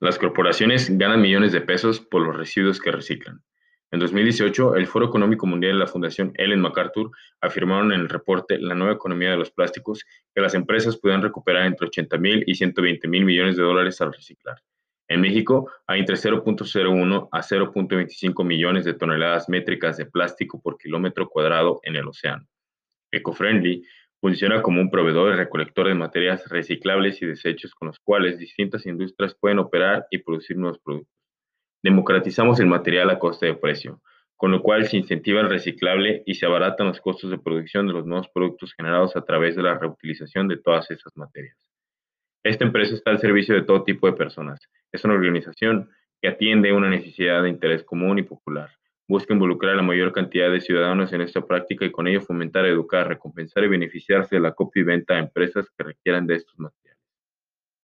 Las corporaciones ganan millones de pesos por los residuos que reciclan. En 2018, el Foro Económico Mundial y la Fundación Ellen MacArthur afirmaron en el reporte La nueva economía de los plásticos que las empresas pueden recuperar entre 80 mil y 120 mil millones de dólares al reciclar. En México hay entre 0.01 a 0.25 millones de toneladas métricas de plástico por kilómetro cuadrado en el océano. Ecofriendly Funciona como un proveedor y recolector de materias reciclables y desechos con los cuales distintas industrias pueden operar y producir nuevos productos. Democratizamos el material a coste de precio, con lo cual se incentiva el reciclable y se abaratan los costos de producción de los nuevos productos generados a través de la reutilización de todas esas materias. Esta empresa está al servicio de todo tipo de personas. Es una organización que atiende una necesidad de interés común y popular busca involucrar a la mayor cantidad de ciudadanos en esta práctica y con ello fomentar, educar, recompensar y beneficiarse de la copia y venta a empresas que requieran de estos materiales.